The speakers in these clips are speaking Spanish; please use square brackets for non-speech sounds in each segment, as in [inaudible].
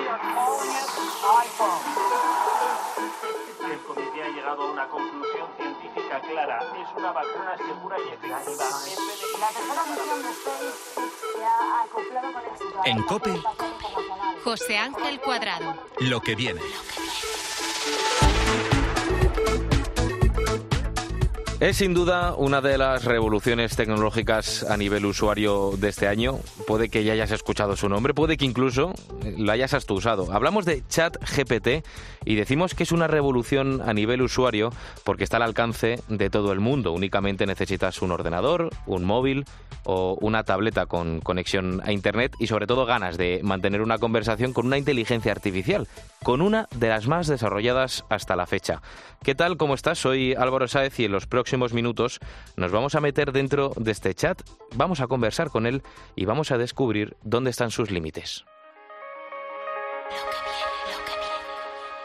We are calling it iPhone. El comité ha llegado a una conclusión científica clara. Es una vacuna segura y efectiva. La tercera misión de SpaceX se ha acoplado con éxito. En COPE. José Ángel Cuadrado. Lo que viene. Es sin duda una de las revoluciones tecnológicas a nivel usuario de este año. Puede que ya hayas escuchado su nombre, puede que incluso lo hayas hasta usado. Hablamos de ChatGPT y decimos que es una revolución a nivel usuario porque está al alcance de todo el mundo. Únicamente necesitas un ordenador, un móvil o una tableta con conexión a Internet y sobre todo ganas de mantener una conversación con una inteligencia artificial, con una de las más desarrolladas hasta la fecha. ¿Qué tal? ¿Cómo estás? Soy Álvaro Sáez y en los próximos minutos nos vamos a meter dentro de este chat, vamos a conversar con él y vamos a descubrir dónde están sus límites.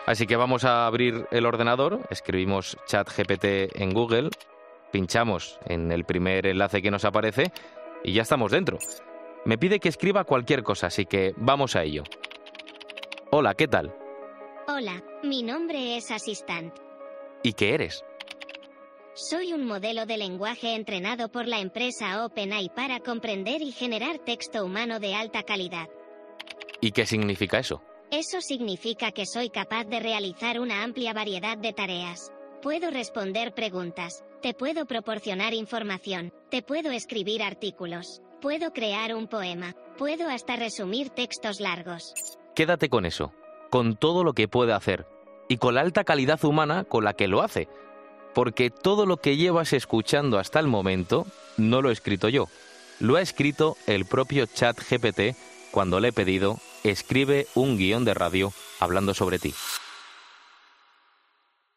Así que vamos a abrir el ordenador, escribimos chat GPT en Google, pinchamos en el primer enlace que nos aparece y ya estamos dentro. Me pide que escriba cualquier cosa, así que vamos a ello. Hola, ¿qué tal? Hola, mi nombre es Assistant. ¿Y qué eres? Soy un modelo de lenguaje entrenado por la empresa OpenAI para comprender y generar texto humano de alta calidad. ¿Y qué significa eso? Eso significa que soy capaz de realizar una amplia variedad de tareas. Puedo responder preguntas, te puedo proporcionar información, te puedo escribir artículos, puedo crear un poema, puedo hasta resumir textos largos. Quédate con eso, con todo lo que puede hacer y con la alta calidad humana con la que lo hace. Porque todo lo que llevas escuchando hasta el momento no lo he escrito yo. Lo ha escrito el propio chat GPT cuando le he pedido escribe un guion de radio hablando sobre ti.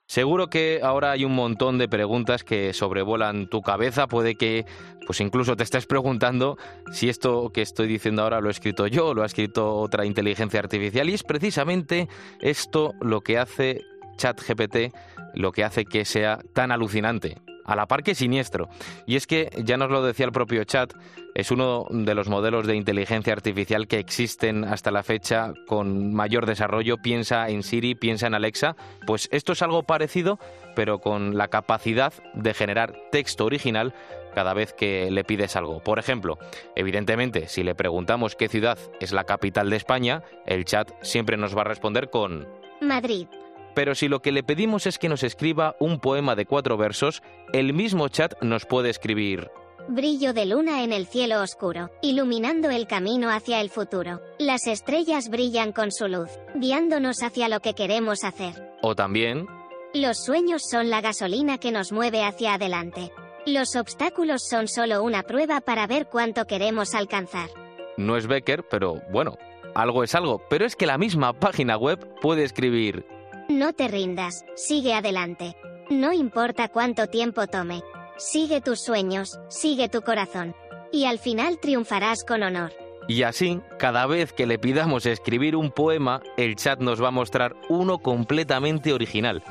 Seguro que ahora hay un montón de preguntas que sobrevuelan tu cabeza. Puede que, pues incluso te estés preguntando si esto que estoy diciendo ahora lo he escrito yo o lo ha escrito otra inteligencia artificial. Y es precisamente esto lo que hace ChatGPT, lo que hace que sea tan alucinante a la par que siniestro. Y es que, ya nos lo decía el propio chat, es uno de los modelos de inteligencia artificial que existen hasta la fecha con mayor desarrollo. Piensa en Siri, piensa en Alexa. Pues esto es algo parecido, pero con la capacidad de generar texto original cada vez que le pides algo. Por ejemplo, evidentemente, si le preguntamos qué ciudad es la capital de España, el chat siempre nos va a responder con Madrid. Pero si lo que le pedimos es que nos escriba un poema de cuatro versos, el mismo chat nos puede escribir Brillo de luna en el cielo oscuro, iluminando el camino hacia el futuro. Las estrellas brillan con su luz, guiándonos hacia lo que queremos hacer. O también, Los sueños son la gasolina que nos mueve hacia adelante. Los obstáculos son solo una prueba para ver cuánto queremos alcanzar. no es Becker, pero bueno, algo es algo. Pero es que la misma página web puede escribir No te rindas, sigue adelante. No importa cuánto tiempo tome. Sigue tus sueños, sigue tu corazón. Y al final triunfarás con honor. Y así, cada vez que le pidamos escribir un poema, el chat nos va a mostrar uno completamente original.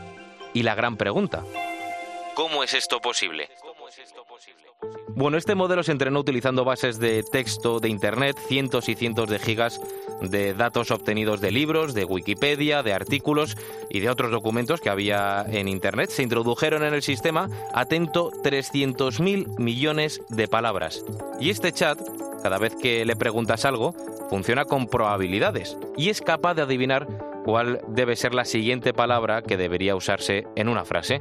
Y la gran pregunta, ¿cómo es esto posible? Bueno, este modelo se entrenó utilizando bases de texto de Internet, cientos y cientos de gigas de datos obtenidos de libros, de Wikipedia, de artículos y de otros documentos que había en Internet. Se introdujeron en el sistema, atento, 300.000 millones de palabras. Y este chat cada vez que le preguntas algo, funciona con probabilidades y es capaz de adivinar cuál debe ser la siguiente palabra que debería usarse en una frase.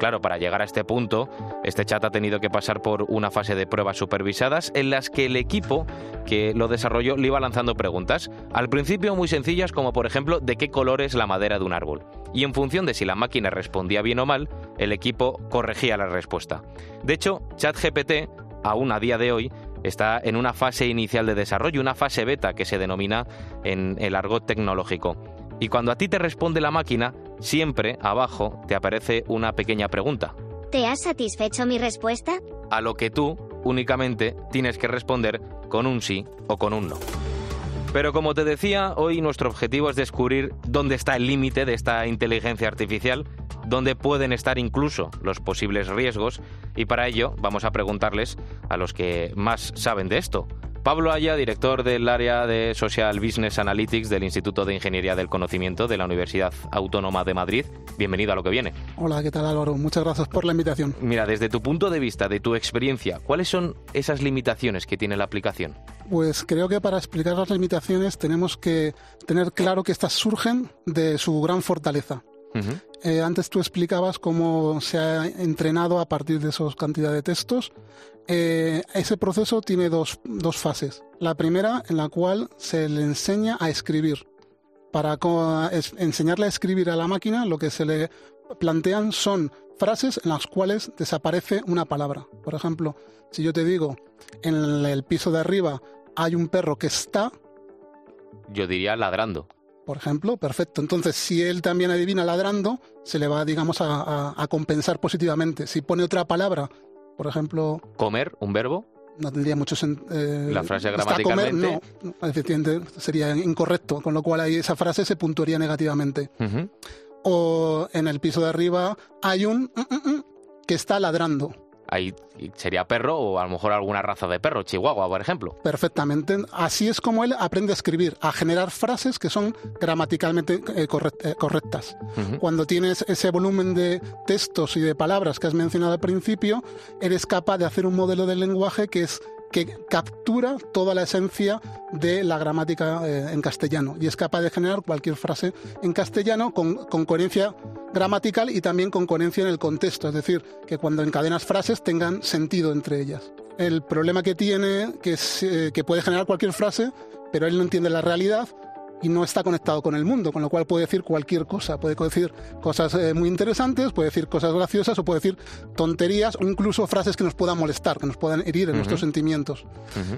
Claro, para llegar a este punto, este chat ha tenido que pasar por una fase de pruebas supervisadas en las que el equipo que lo desarrolló le iba lanzando preguntas, al principio muy sencillas como por ejemplo de qué color es la madera de un árbol. Y en función de si la máquina respondía bien o mal, el equipo corregía la respuesta. De hecho, ChatGPT, aún a día de hoy, está en una fase inicial de desarrollo, una fase beta que se denomina en el argot tecnológico. Y cuando a ti te responde la máquina, siempre abajo te aparece una pequeña pregunta. ¿Te has satisfecho mi respuesta? A lo que tú únicamente tienes que responder con un sí o con un no. Pero como te decía, hoy nuestro objetivo es descubrir dónde está el límite de esta inteligencia artificial, dónde pueden estar incluso los posibles riesgos, y para ello vamos a preguntarles a los que más saben de esto, Pablo Aya, director del área de Social Business Analytics del Instituto de Ingeniería del Conocimiento de la Universidad Autónoma de Madrid. Bienvenido a lo que viene. Hola, ¿qué tal Álvaro? Muchas gracias por la invitación. Mira, desde tu punto de vista, de tu experiencia, ¿cuáles son esas limitaciones que tiene la aplicación? Pues creo que para explicar las limitaciones tenemos que tener claro que estas surgen de su gran fortaleza. Eh, antes tú explicabas cómo se ha entrenado a partir de esa cantidad de textos. Eh, ese proceso tiene dos, dos, fases. La primera en la cual se le enseña a escribir. Para enseñarle a escribir a la máquina, lo que se le plantean son frases en las cuales desaparece una palabra. Por ejemplo, si yo te digo, en el piso de arriba hay un perro que está... Yo diría ladrando por ejemplo, perfecto. Entonces, si él también adivina ladrando, se le va, digamos, a, compensar positivamente. Si pone otra palabra, por ejemplo... Comer, un verbo. No tendría mucho sentido. Eh, la frase gramaticalmente. Comer, no, efectivamente, sería incorrecto, con lo cual ahí esa frase se puntuaría negativamente. O en el piso de arriba hay un mm, mm, mm, que está ladrando ahí sería perro o a lo mejor alguna raza de perro, chihuahua, por ejemplo. Perfectamente. Así es como él aprende a escribir, a generar frases que son gramaticalmente eh, eh, correctas. Cuando tienes ese volumen de textos y de palabras que has mencionado al principio, eres capaz de hacer un modelo de lenguaje que es que captura toda la esencia de la gramática eh, en castellano y es capaz de generar cualquier frase en castellano con, coherencia gramatical y también con coherencia en el contexto, es decir, que cuando encadenas frases tengan sentido entre ellas. El problema que tiene, es, eh, que puede generar cualquier frase, pero él no entiende la realidad, y no está conectado con el mundo, con lo cual puede decir cualquier cosa, puede decir cosas eh, muy interesantes, puede decir cosas graciosas o puede decir tonterías o incluso frases que nos puedan molestar, que nos puedan herir en nuestros sentimientos.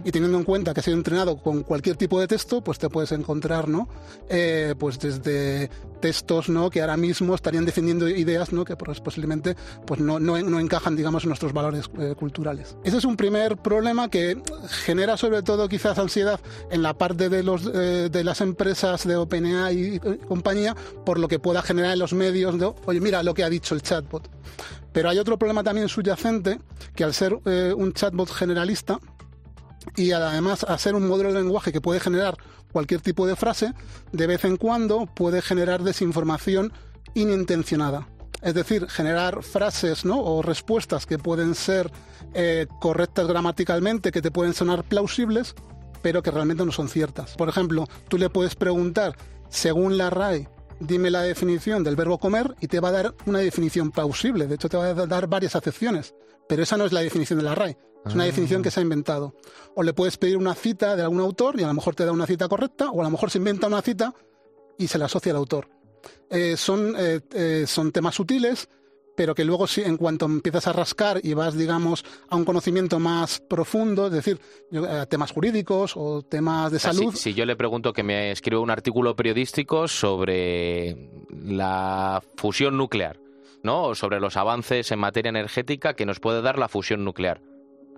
Y teniendo en cuenta que ha sido entrenado con cualquier tipo de texto, pues te puedes encontrar, ¿no? Eh, pues desde textos, ¿no? Que ahora mismo estarían defendiendo ideas, ¿no? Que pues, posiblemente pues no, no, no, encajan, digamos, en nuestros valores eh, culturales. Ese es un primer problema que genera sobre todo quizás ansiedad en la parte de, los, de las empresas de OpenAI y compañía por lo que pueda generar en los medios de, oye, mira lo que ha dicho el chatbot. Pero hay otro problema también subyacente, que al ser eh, un chatbot generalista y además a ser un modelo de lenguaje que puede generar cualquier tipo de frase, de vez en cuando puede generar desinformación inintencionada. Es decir, generar frases ¿no? o respuestas que pueden ser eh, correctas gramaticalmente, que te pueden sonar plausibles, pero que realmente no son ciertas. Por ejemplo, tú le puedes preguntar, según la RAE, dime la definición del verbo comer y te va a dar una definición plausible. De hecho, te va a dar varias acepciones, pero esa no es la definición de la RAE. Es una ah. definición que se ha inventado. O le puedes pedir una cita de algún autor y a lo mejor te da una cita correcta, o a lo mejor se inventa una cita y se la asocia al autor. Eh, son, eh, eh, son temas sutiles pero que luego en cuanto empiezas a rascar y vas, digamos, a un conocimiento más profundo, es decir, eh, temas jurídicos o temas de salud. Si, yo le pregunto que me escriba un artículo periodístico sobre la fusión nuclear, ¿no? O sobre los avances en materia energética que nos puede dar la fusión nuclear.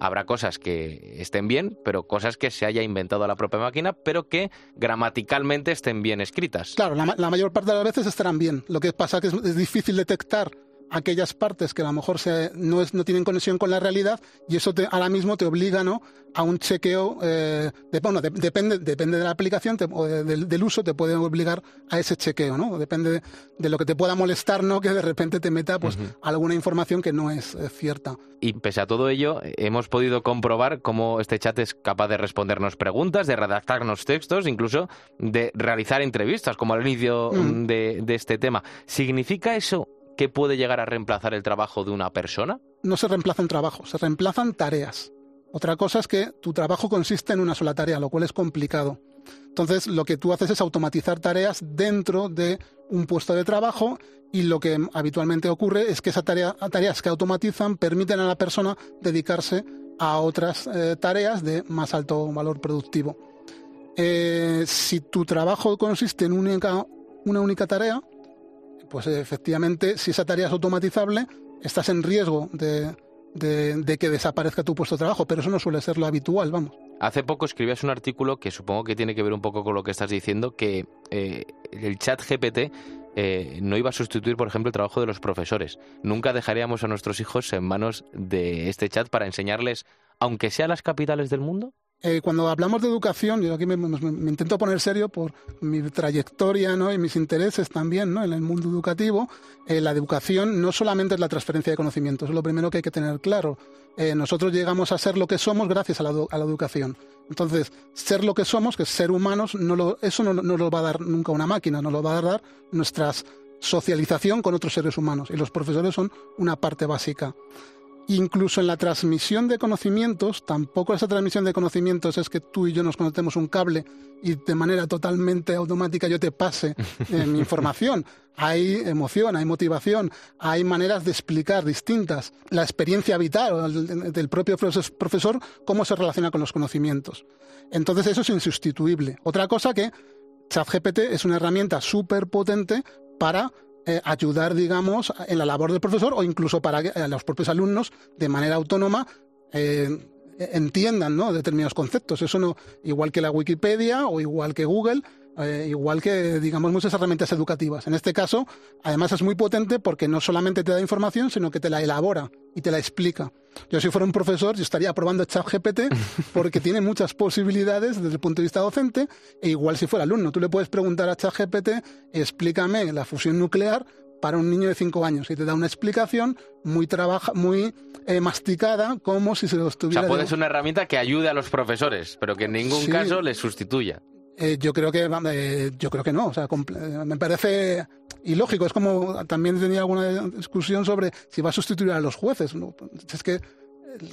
Habrá cosas que estén bien, pero cosas que se haya inventado la propia máquina, pero que gramaticalmente estén bien escritas. Claro, la, mayor parte de las veces estarán bien. Lo que pasa es que es difícil detectar aquellas partes que a lo mejor no, es, no tienen conexión con la realidad y eso te, ahora mismo te obliga ¿no? a un chequeo, eh, de, bueno, depende, depende de la aplicación o del, uso, te puede obligar a ese chequeo, ¿no? Depende de, lo que te pueda molestar, ¿no? Que de repente te meta pues alguna información que no es eh, cierta. Y pese a todo ello, hemos podido comprobar cómo este chat es capaz de respondernos preguntas, de redactarnos textos, incluso de realizar entrevistas, como al inicio mm. de, de este tema. ¿Significa eso que puede llegar a reemplazar el trabajo de una persona? No se reemplazan trabajos, se reemplazan tareas. Otra cosa es que tu trabajo consiste en una sola tarea, lo cual es complicado. Entonces, lo que tú haces es automatizar tareas dentro de un puesto de trabajo y lo que habitualmente ocurre es que esas tareas que automatizan permiten a la persona dedicarse a otras eh, tareas de más alto valor productivo. Eh, si tu trabajo consiste en una única tarea, pues efectivamente, si esa tarea es automatizable, estás en riesgo de, que desaparezca tu puesto de trabajo, pero eso no suele ser lo habitual, vamos. Hace poco escribías un artículo que supongo que tiene que ver un poco con lo que estás diciendo, que eh, el chat GPT eh, no iba a sustituir, por ejemplo, el trabajo de los profesores. Nunca dejaríamos a nuestros hijos en manos de este chat para enseñarles, aunque sea las capitales del mundo. Eh, cuando hablamos de educación, yo aquí me, intento poner serio por mi trayectoria ¿no? y mis intereses también ¿no? en el mundo educativo, eh, la educación no solamente es la transferencia de conocimientos, es lo primero que hay que tener claro. Eh, nosotros llegamos a ser lo que somos gracias a la, educación. Entonces, ser lo que somos, que es ser humanos, no eso no, no, lo va a dar nunca una máquina, nos lo va a dar nuestra socialización con otros seres humanos. Y los profesores son una parte básica. Incluso en la transmisión de conocimientos, tampoco esa transmisión de conocimientos es que tú y yo nos conectemos un cable y de manera totalmente automática yo te pase eh, mi [laughs] información. Hay emoción, hay motivación, hay maneras de explicar distintas. La experiencia vital del propio profesor, cómo se relaciona con los conocimientos. Entonces eso es insustituible. Otra cosa que ChatGPT es una herramienta súper potente para eh, ayudar, digamos, en la labor del profesor o incluso para que eh, los propios alumnos, de manera autónoma, eh, entiendan ¿no? determinados conceptos. Eso no, igual que la Wikipedia o igual que Google, eh, igual que, digamos, muchas herramientas educativas. En este caso, además es muy potente porque no solamente te da información, sino que te la elabora y te la explica. Yo si fuera un profesor, yo estaría probando ChatGPT [laughs] porque tiene muchas posibilidades desde el punto de vista docente, e igual si fuera alumno, tú le puedes preguntar a ChatGPT, explícame la fusión nuclear para un niño de 5 años y te da una explicación muy trabaja, muy eh, masticada como si se lo estuviera... O sea, puede ser una herramienta que ayude a los profesores, pero que en ningún caso les sustituya. Eh, yo creo que eh, yo creo que no, o sea, eh, me parece ilógico. Es como también tenía alguna discusión sobre si va a sustituir a los jueces. Es que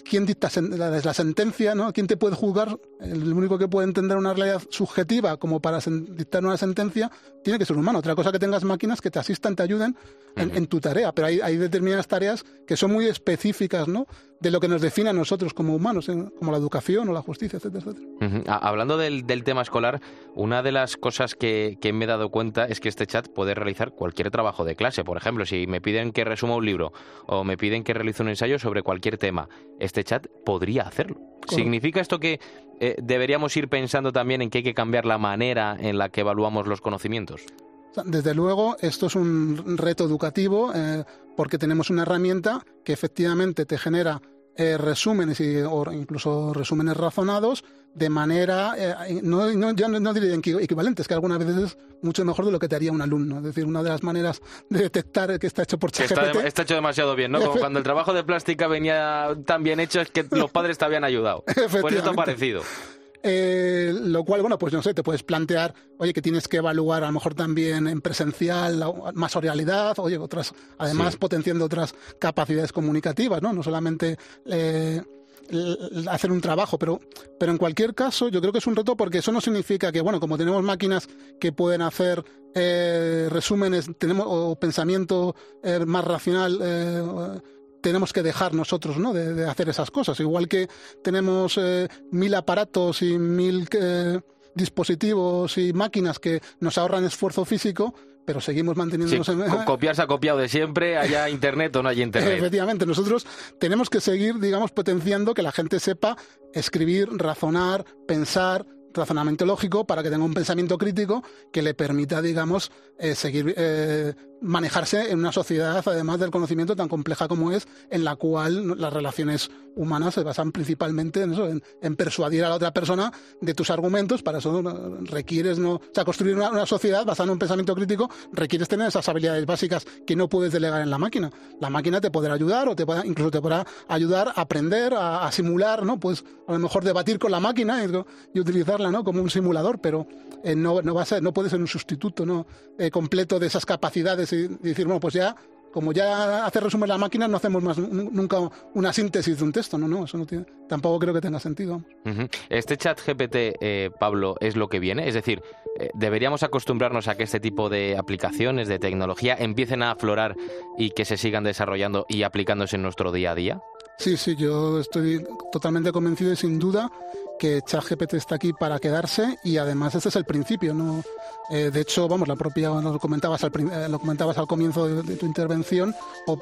quién dicta la, sentencia, ¿no? ¿Quién te puede juzgar? El único que puede entender una realidad subjetiva como para dictar una sentencia tiene que ser humano. Otra cosa que tengas máquinas que te asistan, te ayuden en, tu tarea. Pero hay, hay, determinadas tareas que son muy específicas, ¿no? De lo que nos define a nosotros como humanos, como la educación o la justicia, etcétera, etcétera. Hablando del, tema escolar, una de las cosas que, que me he dado cuenta es que este chat puede realizar cualquier trabajo de clase. Por ejemplo, si me piden que resuma un libro o me piden que realice un ensayo sobre cualquier tema, este chat podría hacerlo. ¿Significa esto que eh, deberíamos ir pensando también en que hay que cambiar la manera en la que evaluamos los conocimientos? Desde luego, esto es un reto educativo eh, porque tenemos una herramienta que efectivamente te genera eh, resúmenes y, o incluso resúmenes razonados de manera, eh, no, no, ya no, diría equivalentes, que algunas veces es mucho mejor de lo que te haría un alumno. Es decir, una de las maneras de detectar que está hecho por ChatGPT... Está, está, hecho demasiado bien, ¿no? Como cuando el trabajo de plástica venía tan bien hecho es que los padres te habían ayudado. Pues esto parecido. Eh, lo cual, bueno, pues no sé, te puedes plantear, oye, que tienes que evaluar a lo mejor también en presencial más oralidad, oye, otras, además potenciando otras capacidades comunicativas, ¿no? No solamente eh, hacer un trabajo, pero, pero en cualquier caso yo creo que es un reto porque eso no significa que, bueno, como tenemos máquinas que pueden hacer eh, resúmenes, tenemos o pensamiento más racional tenemos que dejar nosotros ¿no? de, hacer esas cosas. Igual que tenemos eh, mil aparatos y mil eh, dispositivos y máquinas que nos ahorran esfuerzo físico, pero seguimos manteniéndonos en... [laughs] Copiar se ha copiado de siempre, haya internet o no haya internet. Efectivamente, nosotros tenemos que seguir, digamos, potenciando que la gente sepa escribir, razonar, pensar, razonamiento lógico, para que tenga un pensamiento crítico que le permita, digamos, eh, seguir eh, manejarse en una sociedad, además del conocimiento tan compleja como es, en la cual las relaciones humanas se basan principalmente en, eso, en, persuadir a la otra persona de tus argumentos. Para eso requieres, no, o sea, construir una, sociedad basada en un pensamiento crítico requieres tener esas habilidades básicas que no puedes delegar en la máquina. La máquina te podrá ayudar o te podrá, incluso te podrá ayudar a aprender, a, simular, ¿no? Pues a lo mejor debatir con la máquina y, utilizarla, ¿no? Como un simulador, pero eh, no, no va a ser, no puede ser un sustituto, ¿no? Eh, completo de esas capacidades y, decir, bueno, pues ya, como ya hace resumen la máquina, no hacemos más nunca una síntesis de un texto, no, no, eso no tiene, tampoco creo que tenga sentido. Este chat GPT, eh, Pablo, es lo que viene, es decir, eh, deberíamos acostumbrarnos a que este tipo de aplicaciones, de tecnología, empiecen a aflorar y que se sigan desarrollando y aplicándose en nuestro día a día. Sí, sí, yo estoy totalmente convencido y sin duda que ChatGPT está aquí para quedarse y además este es el principio. Eh, de hecho, vamos, la propia lo comentabas al, eh, lo comentabas al comienzo de, tu intervención,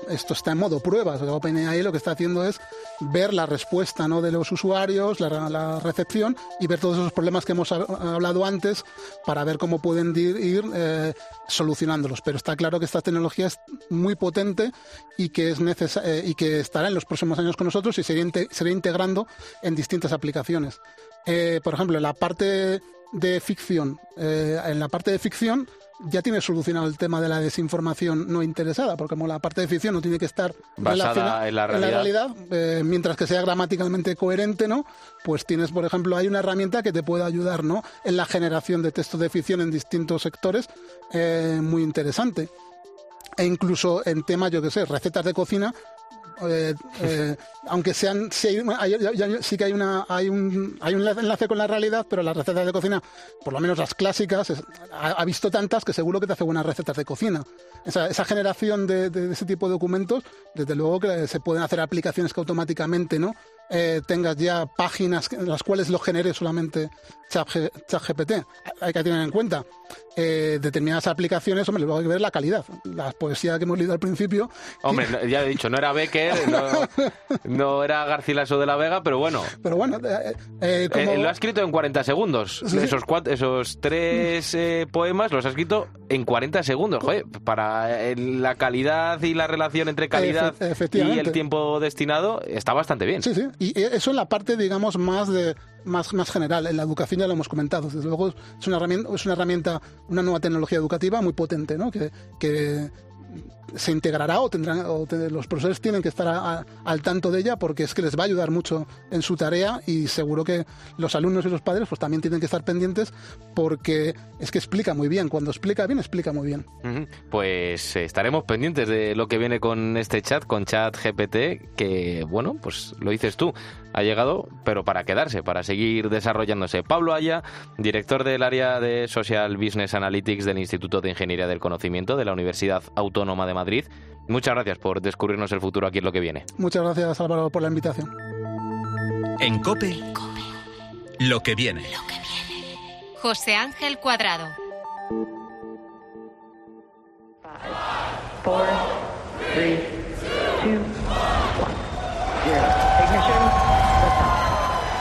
esto está en modo pruebas. OpenAI lo que está haciendo es ver la respuesta ¿no? de los usuarios, la, recepción y ver todos esos problemas que hemos hablado antes para ver cómo pueden ir, eh, solucionándolos. Pero está claro que esta tecnología es muy potente y que y que estará en los próximos años con nosotros y se irá integrando en distintas aplicaciones. Por ejemplo, en la parte de ficción, eh, en la parte de ficción ya tiene solucionado el tema de la desinformación no interesada, porque como la parte de ficción no tiene que estar basada en la realidad, eh, mientras que sea gramaticalmente coherente, ¿no? Pues tienes, por ejemplo, hay una herramienta que te puede ayudar, ¿no? En la generación de textos de ficción en distintos sectores, eh, muy interesante. E incluso en temas, yo que sé, recetas de cocina, eh, eh, aunque sean sí, sí, que hay una hay un hay un enlace con la realidad pero las recetas de cocina por lo menos las clásicas ha, visto tantas que seguro que te hace buenas recetas de cocina. Esa, generación de, de, ese tipo de documentos desde luego que se pueden hacer aplicaciones que automáticamente no eh, tengas ya páginas en las cuales lo genere solamente ChatGPT. Hay que tener en cuenta eh, determinadas aplicaciones, hombre, luego hay que ver la calidad. La poesía que hemos leído al principio. Hombre, ya he dicho, no era Becker, [laughs] no, era Garcilaso de la Vega, pero bueno. Pero bueno, eh, lo ha escrito en 40 segundos. Esos, esos tres poemas los ha escrito en 40 segundos. Joder, para la calidad y la relación entre calidad y el tiempo destinado está bastante bien. Sí, sí. Y eso en la parte, digamos, más de más, más general. En la educación ya lo hemos comentado. Desde luego es una herramienta, es una herramienta, una nueva tecnología educativa muy potente, ¿no? Que, se integrará o tendrán o los profesores tienen que estar al tanto de ella porque es que les va a ayudar mucho en su tarea y seguro que los alumnos y los padres pues también tienen que estar pendientes porque es que explica muy bien. Cuando explica bien explica muy bien. Pues eh, estaremos pendientes de lo que viene con este chat con chat GPT que bueno pues lo dices tú. Ha llegado pero para quedarse para seguir desarrollándose. Pablo Aya director del área de Social Business Analytics del Instituto de Ingeniería del Conocimiento de la Universidad Autónoma de Madrid. Muchas gracias por descubrirnos el futuro aquí en lo que viene. Muchas gracias Álvaro por la invitación. En COPE, lo que viene. José Ángel Cuadrado.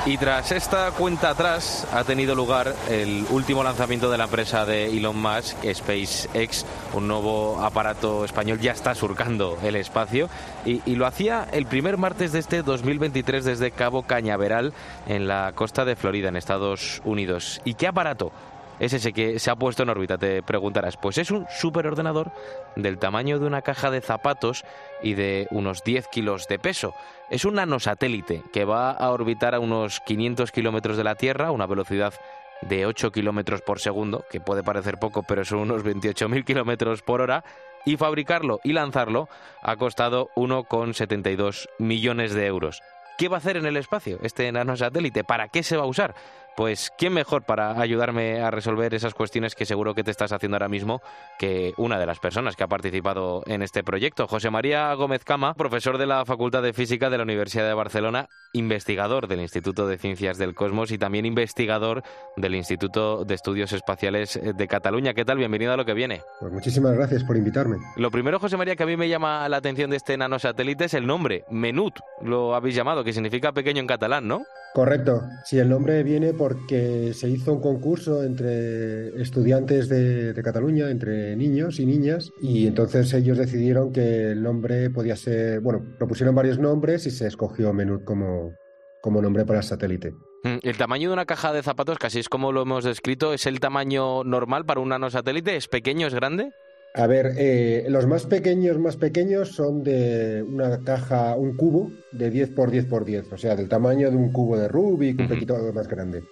Y tras esta cuenta atrás ha tenido lugar el último lanzamiento de la empresa de Elon Musk, SpaceX. Un nuevo aparato español ya está surcando el espacio y, y, lo hacía el primer martes de este 2023 desde Cabo Cañaveral en la costa de Florida, en Estados Unidos. ¿Y qué aparato? Es ese que se ha puesto en órbita, te preguntarás. Pues es un superordenador del tamaño de una caja de zapatos y de unos 10 kilos de peso. Es un nanosatélite que va a orbitar a unos 500 kilómetros de la Tierra a una velocidad de 8 kilómetros por segundo, que puede parecer poco, pero son unos 28.000 kilómetros por hora, y fabricarlo y lanzarlo ha costado 1,72 millones de euros. ¿Qué va a hacer en el espacio este nanosatélite? ¿Para qué se va a usar? Pues, ¿quién mejor para ayudarme a resolver esas cuestiones que seguro que te estás haciendo ahora mismo que una de las personas que ha participado en este proyecto? José María Gómez Cama, profesor de la Facultad de Física de la Universidad de Barcelona, investigador del Instituto de Ciencias del Cosmos y también investigador del Instituto de Estudios Espaciales de Cataluña. ¿Qué tal? Bienvenido a lo que viene. Pues muchísimas gracias por invitarme. Lo primero, José María, que a mí me llama la atención de este nanosatélite es el nombre, Menut, lo habéis llamado, que significa pequeño en catalán, ¿no? Correcto. Sí, el nombre viene por porque se hizo un concurso entre estudiantes de, de, Cataluña, entre niños y niñas, y entonces ellos decidieron que el nombre podía ser, bueno, propusieron varios nombres y se escogió Menud como, como nombre para el satélite. Mm, el tamaño de una caja de zapatos, casi es como lo hemos descrito, ¿es el tamaño normal para un nanosatélite? ¿Es pequeño, es grande? A ver, eh, los más pequeños, más pequeños son de una caja, un cubo de 10 por 10 por 10, o sea, del tamaño de un cubo de Rubik, un poquito más grande.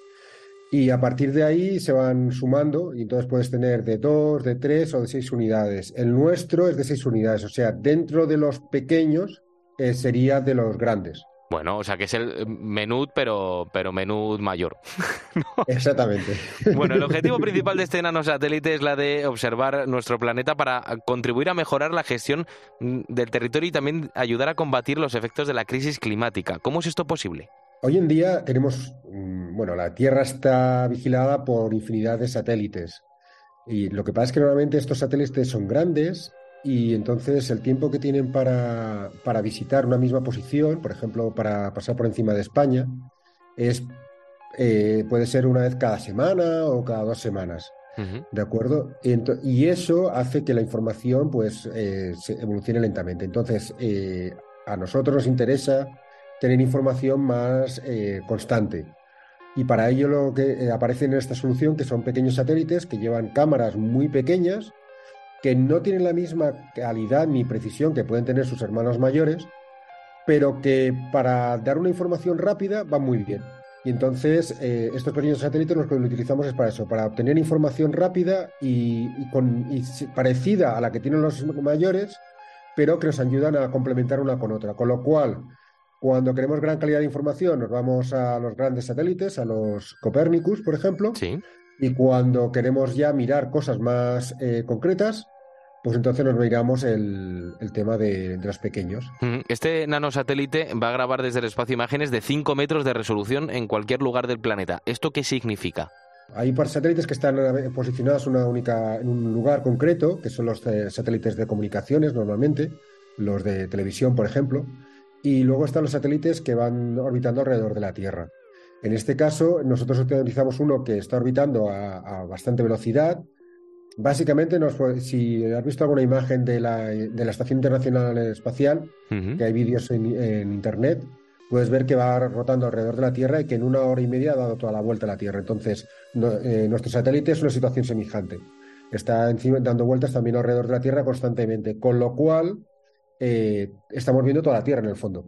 Y a partir de ahí se van sumando y entonces puedes tener de 2, de 3 o de 6 unidades. El nuestro es de 6 unidades, o sea, dentro de los pequeños eh, sería de los grandes. Bueno, o sea que es el eh, menú, pero, pero menú mayor. [laughs] Exactamente. Bueno, el objetivo [laughs] principal de este nanosatélite es la de observar nuestro planeta para contribuir a mejorar la gestión mm, del territorio y también ayudar a combatir los efectos de la crisis climática. ¿Cómo es esto posible? Hoy en día tenemos, mm, bueno, la Tierra está vigilada por infinidad de satélites. Y lo que pasa es que normalmente estos satélites son grandes y entonces el tiempo que tienen para, para, visitar una misma posición, por ejemplo, para pasar por encima de España, es, eh, puede ser una vez cada semana o cada dos semanas. ¿De acuerdo? Y, eso hace que la información pues eh, se evolucione lentamente. Entonces, eh, a nosotros nos interesa tener información más constante. Y para ello lo que aparece en esta solución, que son pequeños satélites que llevan cámaras muy pequeñas, que no tienen la misma calidad ni precisión que pueden tener sus hermanos mayores, pero que para dar una información rápida van muy bien. Y entonces eh, estos pequeños satélites los que utilizamos es para eso, para obtener información rápida y, con, parecida a la que tienen los mayores, pero que nos ayudan a complementar una con otra. Con lo cual, cuando queremos gran calidad de información, nos vamos a los grandes satélites, a los Copernicus, por ejemplo. Sí. Y cuando queremos ya mirar cosas más eh, concretas, pues entonces nos miramos el, tema de, los pequeños. Mm, este nanosatélite va a grabar desde el espacio imágenes de 5 metros de resolución en cualquier lugar del planeta. ¿Esto qué significa? Hay satélites que están posicionados una única, en un lugar concreto, que son los eh, satélites de comunicaciones normalmente, los de televisión, por ejemplo, y luego están los satélites que van orbitando alrededor de la Tierra. En este caso, nosotros utilizamos uno que está orbitando a bastante velocidad, Básicamente, si has visto alguna imagen de la, de la Estación Internacional Espacial, que hay vídeos en, Internet, puedes ver que va rotando alrededor de la Tierra y que en una hora y media ha dado toda la vuelta a la Tierra. Entonces, eh, nuestro satélite es una situación semejante. Está encima, dando vueltas también alrededor de la Tierra constantemente, con lo cual eh, estamos viendo toda la Tierra en el fondo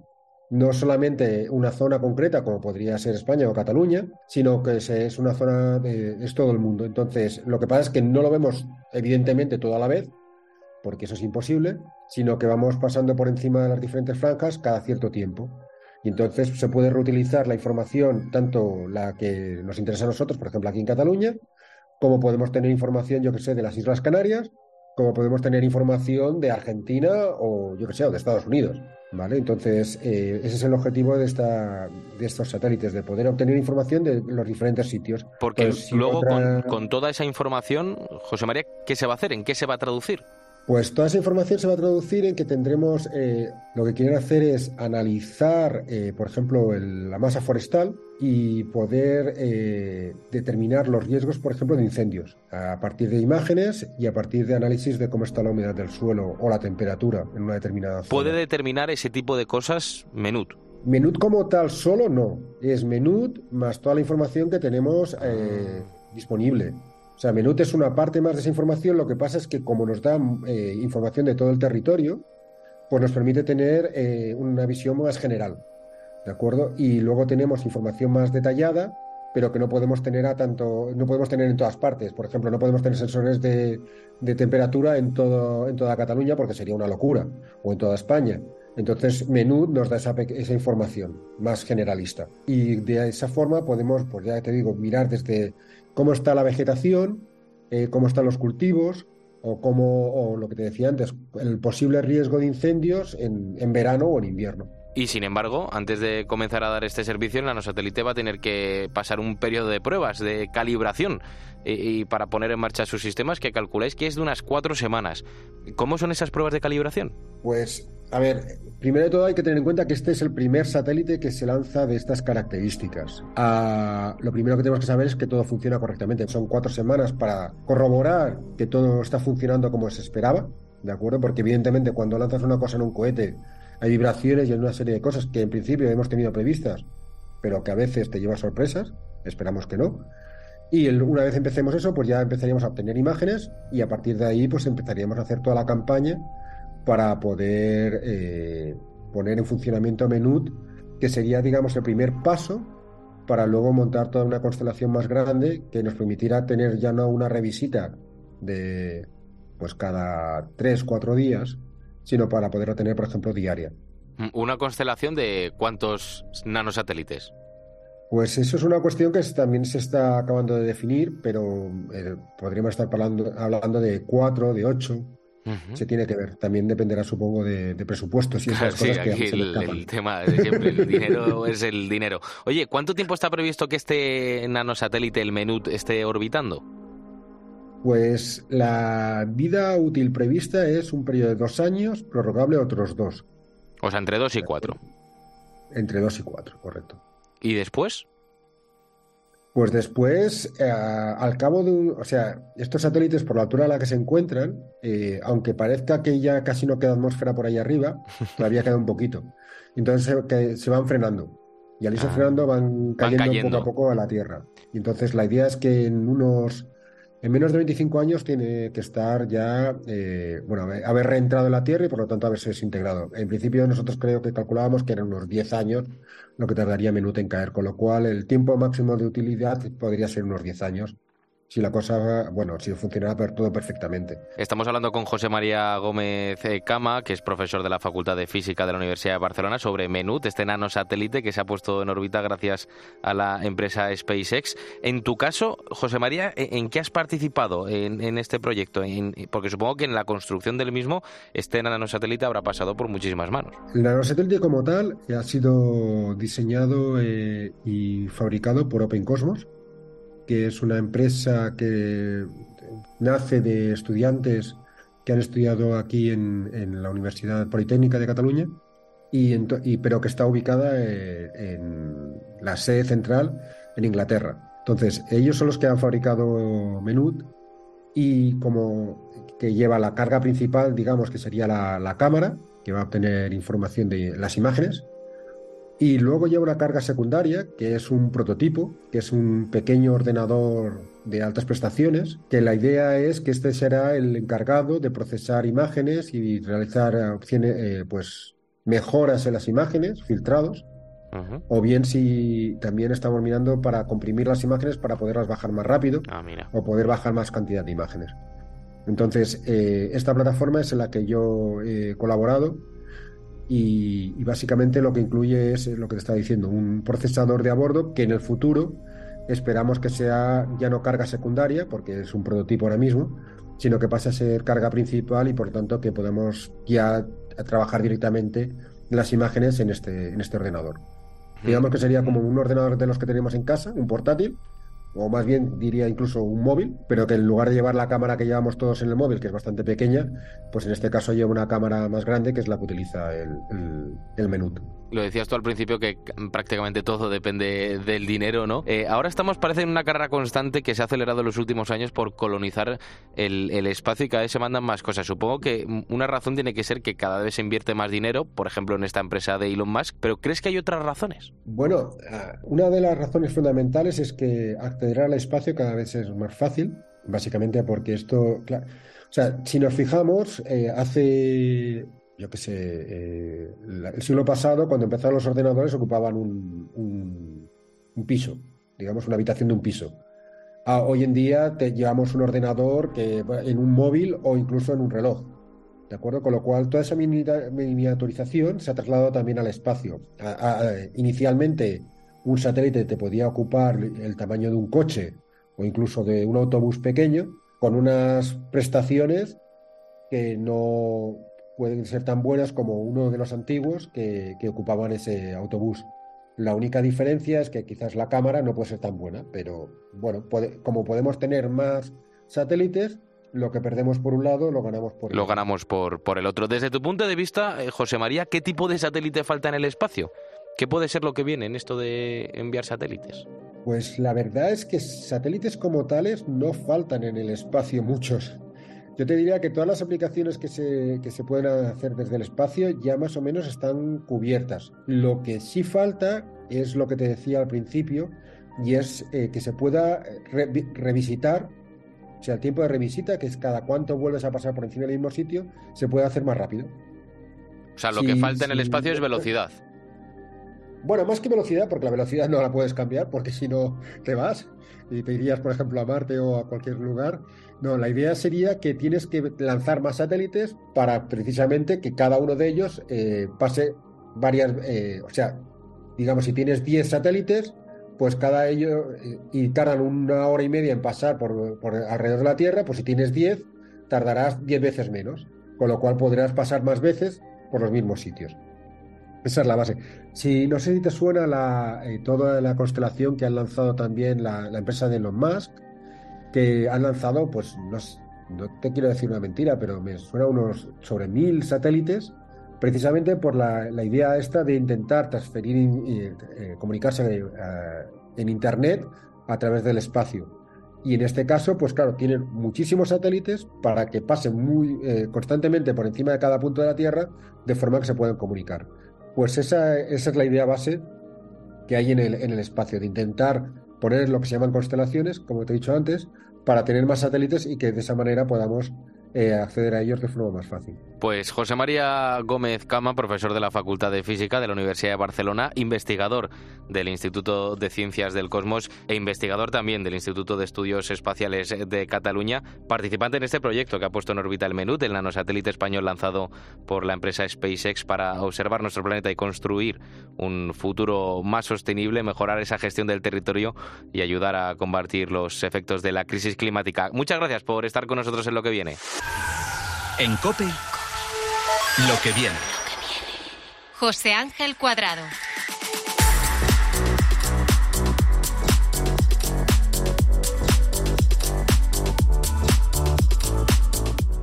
no solamente una zona concreta como podría ser España o Cataluña, sino que es una zona de es todo el mundo. Entonces, lo que pasa es que no lo vemos evidentemente todo a la vez, porque eso es imposible, sino que vamos pasando por encima de las diferentes franjas cada cierto tiempo. Y entonces se puede reutilizar la información, tanto la que nos interesa a nosotros, por ejemplo aquí en Cataluña, como podemos tener información, yo que sé, de las Islas Canarias, como podemos tener información de Argentina o yo que sé, o de Estados Unidos. ¿Vale? Entonces, eh, ese es el objetivo de, esta, de estos satélites, de poder obtener información de los diferentes sitios. Porque luego, con, con, toda esa información, José María, ¿qué se va a hacer? ¿En qué se va a traducir? Pues toda esa información se va a traducir en que tendremos, eh, lo que quieren hacer es analizar, eh, por ejemplo, la masa forestal y poder eh, determinar los riesgos, por ejemplo, de incendios, a partir de imágenes y a partir de análisis de cómo está la humedad del suelo o la temperatura en una determinada zona. ¿Puede determinar ese tipo de cosas Menut? Menut como tal solo no, es Menut más toda la información que tenemos disponible. O sea, Menut es una parte más de esa información, lo que pasa es que como nos da eh, información de todo el territorio, pues nos permite tener eh, una visión más general, ¿de acuerdo? Y luego tenemos información más detallada, pero que no podemos tener a tanto, no podemos tener en todas partes. Por ejemplo, no podemos tener sensores de, temperatura en todo, en toda Cataluña porque sería una locura, o en toda España. Entonces, Menú nos da esa, esa, información más generalista. Y de esa forma podemos, pues ya te digo, mirar desde cómo está la vegetación, eh, cómo están los cultivos, o cómo, o lo que te decía antes, el posible riesgo de incendios en, en verano o en invierno. Y sin embargo, antes de comenzar a dar este servicio, el nanosatélite va a tener que pasar un periodo de pruebas, de calibración. y, para poner en marcha sus sistemas que calculáis que es de unas cuatro semanas. ¿Cómo son esas pruebas de calibración? Pues, a ver, primero de todo hay que tener en cuenta que este es el primer satélite que se lanza de estas características. Ah, lo primero que tenemos que saber es que todo funciona correctamente. Son cuatro semanas para corroborar que todo está funcionando como se esperaba, ¿de acuerdo? Porque evidentemente cuando lanzas una cosa en un cohete hay vibraciones y hay una serie de cosas que en principio hemos tenido previstas, pero que a veces te lleva sorpresas, esperamos que no. Y una vez empecemos eso, pues ya empezaríamos a obtener imágenes y a partir de ahí pues empezaríamos a hacer toda la campaña para poder eh, poner en funcionamiento Menut, que sería, digamos, el primer paso para luego montar toda una constelación más grande que nos permitirá tener ya no una revisita de pues cada tres, cuatro días, sino para poderlo tener, por ejemplo, diaria. Mm, ¿Una constelación de cuántos nanosatélites? Pues eso es una cuestión que también se está acabando de definir, pero eh, podríamos estar hablando, hablando de cuatro, de ocho. Se tiene que ver. También dependerá, supongo, de, presupuestos y esas [laughs] cosas que aquí el, el, tema de siempre, el [laughs] dinero es el dinero. Oye, ¿cuánto tiempo está previsto que este nanosatélite, el Menut, esté orbitando? Pues la vida útil prevista es un periodo de dos años, prorrogable otros dos. O sea, entre dos y cuatro. Entre dos y cuatro, correcto. ¿Y después? Pues después, eh, al cabo de un. O sea, estos satélites, por la altura a la que se encuentran, eh, aunque parezca que ya casi no queda atmósfera por ahí arriba, [laughs] todavía queda un poquito. Entonces se, se van frenando. Y al irse ah. frenando van cayendo, poco a poco a la Tierra. Y entonces la idea es que en unos en menos de 25 años tiene que estar ya, eh, bueno, haber reentrado en la Tierra y por lo tanto haberse desintegrado. En principio nosotros creo que calculábamos que eran unos 10 años lo que tardaría Menut en caer, con lo cual el tiempo máximo de utilidad podría ser unos 10 años si la cosa, bueno, si funcionara todo perfectamente. Estamos hablando con José María Gómez eh, Cama, que es profesor de la Facultad de Física de la Universidad de Barcelona, sobre Menut, este nanosatélite que se ha puesto en órbita gracias a la empresa SpaceX. En tu caso, José María, ¿en qué has participado en, este proyecto? porque supongo que en la construcción del mismo, este nanosatélite habrá pasado por muchísimas manos. El nanosatélite como tal ha sido diseñado eh, y fabricado por Open Cosmos que es una empresa que nace de estudiantes que han estudiado aquí en, la Universidad Politécnica de Cataluña, y, pero que está ubicada eh, en, la sede central en Inglaterra. Entonces, ellos son los que han fabricado Menut y como que lleva la carga principal, digamos que sería la, la cámara, que va a obtener información de las imágenes, y luego lleva una carga secundaria, que es un prototipo, que es un pequeño ordenador de altas prestaciones, que la idea es que este será el encargado de procesar imágenes y realizar opciones, eh, pues, mejoras en las imágenes, filtrados, o bien si también estamos mirando para comprimir las imágenes para poderlas bajar más rápido ah, o poder bajar más cantidad de imágenes. Entonces, eh, esta plataforma es en la que yo he colaborado y, básicamente lo que incluye es lo que te estaba diciendo, un procesador de a bordo que en el futuro esperamos que sea ya no carga secundaria, porque es un prototipo ahora mismo, sino que pase a ser carga principal y por tanto que podamos ya trabajar directamente las imágenes en este, en este ordenador. Digamos que sería como un ordenador de los que tenemos en casa, un portátil, o más bien diría incluso un móvil, pero que en lugar de llevar la cámara que llevamos todos en el móvil, que es bastante pequeña, pues en este caso lleva una cámara más grande que es la que utiliza el, el, Lo decías tú al principio que prácticamente todo depende del dinero, ¿no? Eh, ahora estamos, parece, en una carrera constante que se ha acelerado en los últimos años por colonizar el, espacio y cada vez se mandan más cosas. Supongo que una razón tiene que ser que cada vez se invierte más dinero, por ejemplo, en esta empresa de Elon Musk, pero ¿crees que hay otras razones? Bueno, ah, una de las razones fundamentales es que al espacio cada vez es más fácil, básicamente porque esto, o sea, si nos fijamos, eh, hace, yo qué sé, eh, el siglo pasado, cuando empezaron los ordenadores, ocupaban un, un, piso, digamos, una habitación de un piso. Ah, hoy en día te llevamos un ordenador que, en un móvil o incluso en un reloj. ¿De acuerdo? Con lo cual, toda esa miniaturización se ha trasladado también al espacio. inicialmente, un satélite te podía ocupar el tamaño de un coche o incluso de un autobús pequeño, con unas prestaciones que no pueden ser tan buenas como uno de los antiguos que, ocupaban ese autobús. La única diferencia es que quizás la cámara no puede ser tan buena, pero bueno, como podemos tener más satélites, lo que perdemos por un lado lo ganamos por el Lo ganamos por, por el otro. Desde tu punto de vista, eh, José María, ¿qué tipo de satélite falta en el espacio? ¿Qué puede ser lo que viene en esto de enviar satélites? Pues la verdad es que satélites como tales no faltan en el espacio muchos. Yo te diría que todas las aplicaciones que se, que se pueden hacer desde el espacio ya más o menos están cubiertas. Lo que sí falta es lo que te decía al principio, y es eh, que se pueda revisitar, o sea, el tiempo de revisita, que es cada cuánto vuelves a pasar por encima del mismo sitio, se puede hacer más rápido. O sea, lo que falta en el espacio es velocidad. Bueno, más que velocidad, porque la velocidad no la puedes cambiar, porque si no te vas y te irías, por ejemplo, a Marte o a cualquier lugar. No, la idea sería que tienes que lanzar más satélites para precisamente que cada uno de ellos eh, pase varias, eh, o sea, digamos, si tienes 10 satélites, pues cada ello, eh, y tardan una hora y media en pasar por, por alrededor de la Tierra, pues si tienes 10, tardarás 10 veces menos, con lo cual podrás pasar más veces por los mismos sitios. Esa es la base. Si no sé si te suena la, toda la constelación que han lanzado también la empresa de Elon Musk, que han lanzado, pues no, no, te quiero decir una mentira, pero me suena unos sobre mil satélites, precisamente por la, la idea esta de intentar transferir, eh, eh, comunicarse eh, en Internet a través del espacio. Y en este caso, pues claro, tienen muchísimos satélites para que pasen muy constantemente por encima de cada punto de la Tierra, de forma que se puedan comunicar. Pues esa, esa es la idea base que hay en el, en el espacio, de intentar poner lo que se llaman constelaciones, como te he dicho antes, para tener más satélites y que de esa manera podamos eh, acceder a ellos de forma más fácil. Pues José María Gómez Cama, profesor de la Facultad de Física de la Universidad de Barcelona, investigador del Instituto de Ciencias del Cosmos e investigador también del Instituto de Estudios Espaciales de Cataluña, participante en este proyecto que ha puesto en órbita el Menut, el nanosatélite español lanzado por la empresa SpaceX para observar nuestro planeta y construir un futuro más sostenible, mejorar esa gestión del territorio y ayudar a combatir los efectos de la crisis climática. Muchas gracias por estar con nosotros en lo que viene. En Cope, lo que viene. José Ángel Cuadrado.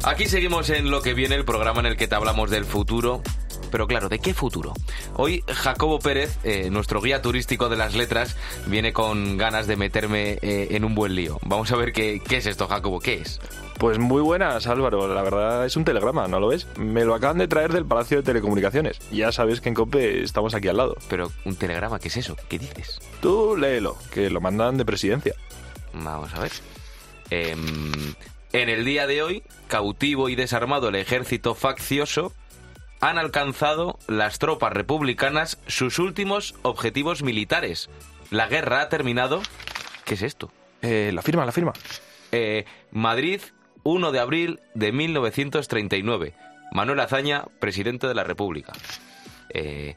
Aquí seguimos en lo que viene, el programa en el que te hablamos del futuro pero claro, ¿de qué futuro? Hoy Jacobo Pérez, eh, nuestro guía turístico de las letras, viene con ganas de meterme eh, en un buen lío. Vamos a ver qué, qué es esto, Jacobo, ¿qué es? Pues muy buenas, Álvaro. La verdad es un telegrama, ¿no lo ves? Me lo acaban de traer del Palacio de Telecomunicaciones. Ya sabes que en COPE estamos aquí al lado. Pero, ¿un telegrama qué es eso? ¿Qué dices? Tú léelo, que lo mandan de presidencia. Vamos a ver. Em, en el día de hoy, cautivo y desarmado el ejército faccioso, han alcanzado las tropas republicanas sus últimos objetivos militares. La guerra ha terminado. ¿Qué es esto? Eh, la firma, la firma. Eh, Madrid, 1 de abril de 1939. Manuel Azaña, presidente de la República. Eh,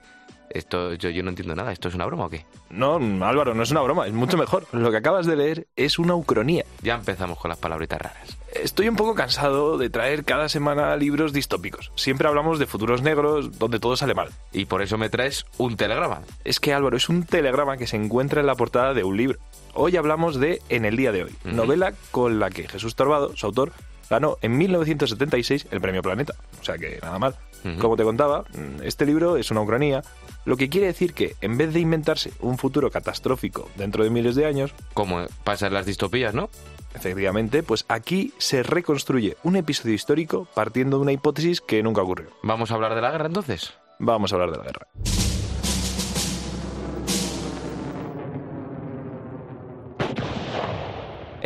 esto yo, yo no entiendo nada. ¿Esto es una broma o qué? No, Álvaro, no es una broma, es mucho mejor. [laughs] Lo que acabas de leer es una ucronía. Ya empezamos con las palabritas raras. Estoy un poco cansado de traer cada semana libros distópicos. Siempre hablamos de futuros negros donde todo sale mal. Y por eso me traes un telegrama. Es que Álvaro, es un telegrama que se encuentra en la portada de un libro. Hoy hablamos de En el día de hoy, novela con la que Jesús Torbado, su autor, ganó en 1976 el Premio Planeta. O sea que nada mal. Como te contaba, este libro es una ucronía lo que quiere decir que, en vez de inventarse un futuro catastrófico dentro de miles de años... Como pasa en las distopías, ¿no? Efectivamente, pues aquí se reconstruye un episodio histórico partiendo de una hipótesis que nunca ocurrió. ¿Vamos a hablar de la guerra entonces? Vamos a hablar de la guerra.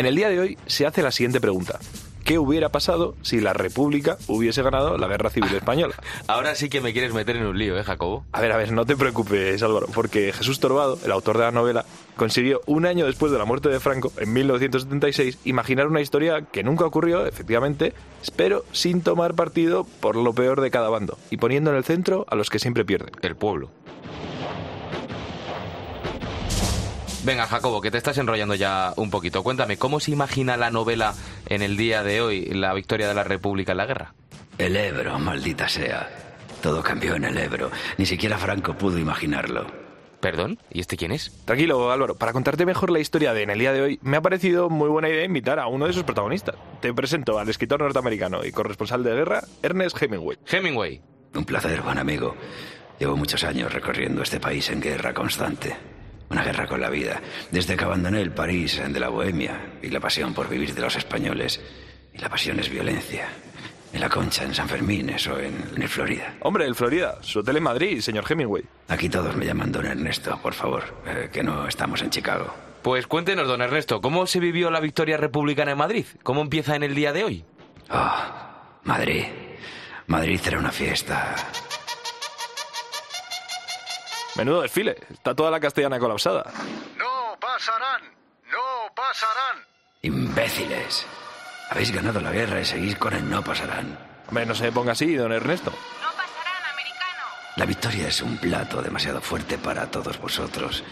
En el día de hoy se hace la siguiente pregunta qué hubiera pasado si la República hubiese ganado la Guerra Civil [laughs] Española. Ahora sí que me quieres meter en un lío, ¿eh, Jacobo? A ver, a ver, no te preocupes, Álvaro, porque Jesús Torbado, el autor de la novela, consiguió un año después de la muerte de Franco, en 1976, imaginar una historia que nunca ocurrió, efectivamente, pero sin tomar partido por lo peor de cada bando y poniendo en el centro a los que siempre pierden. El pueblo. Venga, Jacobo, que te estás enrollando ya un poquito. Cuéntame, ¿cómo se imagina la novela en el día de hoy, la victoria de la República en la guerra? El Ebro, maldita sea. Todo cambió en el Ebro. Ni siquiera Franco pudo imaginarlo. ¿Perdón? ¿Y este quién es? Tranquilo, Álvaro. Para contarte mejor la historia de En el día de hoy, me ha parecido muy buena idea invitar a uno de sus protagonistas. Te presento al escritor norteamericano y corresponsal de guerra, Ernest Hemingway. Hemingway. Un placer, buen amigo. Llevo muchos años recorriendo este país en guerra constante. Una guerra con la vida. Desde que abandoné el París de la Bohemia y la pasión por vivir de los españoles. Y la pasión es violencia. En la Concha, en San Fermín, eso en, en el Florida. Hombre, el Florida, su hotel en Madrid, señor Hemingway. Aquí todos me llaman don Ernesto, por favor, eh, que no estamos en Chicago. Pues cuéntenos, don Ernesto, ¿cómo se vivió la victoria republicana en Madrid? ¿Cómo empieza en el día de hoy? Oh, Madrid. Madrid era una fiesta. Menudo desfile. Está toda la castellana colapsada. No pasarán. No pasarán. Imbéciles. Habéis ganado la guerra y seguís con el no pasarán. Hombre, no se ponga así, don Ernesto. La victoria es un plato demasiado fuerte para todos vosotros.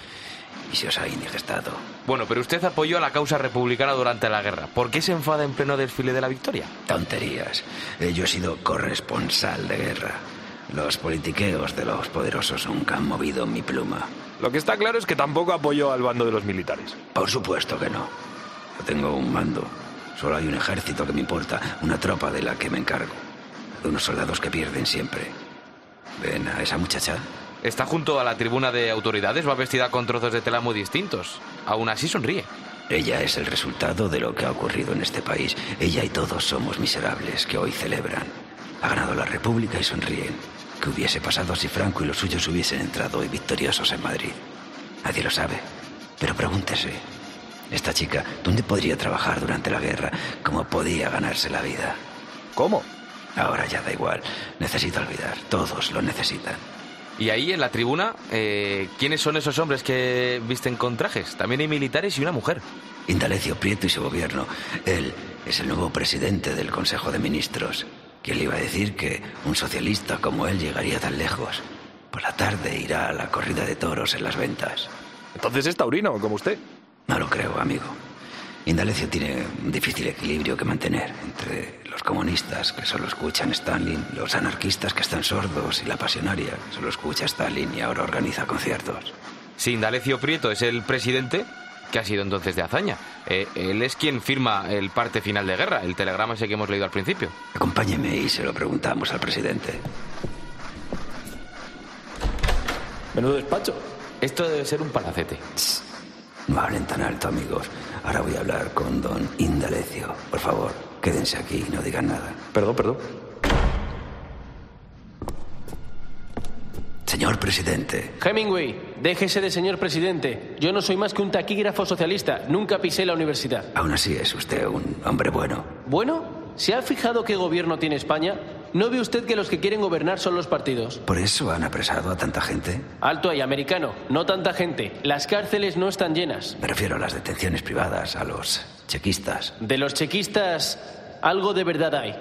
Y se os ha indigestado. Bueno, pero usted apoyó a la causa republicana durante la guerra. ¿Por qué se enfada en pleno desfile de la victoria? Tonterías. Eh, Yo he sido corresponsal de guerra. Los politiqueos de los poderosos nunca han movido mi pluma. Lo que está claro es que tampoco apoyó al bando de los militares. Por supuesto que no. Yo tengo un mando. Solo hay un ejército que me importa, una tropa de la que me encargo. De unos soldados que pierden siempre. ¿Ven a esa muchacha? Está junto a la tribuna de autoridades, va vestida con trozos de tela muy distintos. Aún así sonríe. Ella es el resultado de lo que ha ocurrido en este país. Ella y todos somos miserables que hoy celebran. Ha ganado la República y sonríen. ¿Qué hubiese pasado si Franco y los suyos hubiesen entrado hoy victoriosos en Madrid? Nadie lo sabe. Pero pregúntese. Esta chica, ¿dónde podría trabajar durante la guerra? ¿Cómo podía ganarse la vida? ¿Cómo? Ahora ya da igual. Necesito olvidar. Todos lo necesitan. Y ahí en la tribuna, eh, ¿quiénes son esos hombres que visten con trajes? También hay militares y una mujer. Indalecio Prieto y su gobierno. Él es el nuevo presidente del Consejo de Ministros. ¿Quién le iba a decir que un socialista como él llegaría tan lejos? Por la tarde irá a la corrida de toros en las ventas. Entonces es taurino, como usted. No lo creo, amigo. Indalecio tiene un difícil equilibrio que mantener entre los comunistas que solo escuchan Stalin, los anarquistas que están sordos y la pasionaria que solo escucha Stalin y ahora organiza conciertos. Si Indalecio Prieto es el presidente, ¿qué ha sido entonces de hazaña? Eh, él es quien firma el parte final de guerra, el telegrama ese que hemos leído al principio. Acompáñeme y se lo preguntamos al presidente. Menudo despacho. Esto debe ser un palacete. No hablen tan alto, amigos. Ahora voy a hablar con don Indalecio. Por favor, quédense aquí y no digan nada. Perdón, perdón. Señor presidente, Hemingway, déjese de señor presidente. Yo no soy más que un taquígrafo socialista. Nunca pisé la universidad. aún así es usted un hombre bueno. Bueno, ¿se ha fijado qué gobierno tiene España? ¿No ve usted que los que quieren gobernar son los partidos? ¿Por eso han apresado a tanta gente? Alto ahí, americano. No tanta gente. Las cárceles no están llenas. Me refiero a las detenciones privadas, a los chequistas. De los chequistas, algo de verdad hay.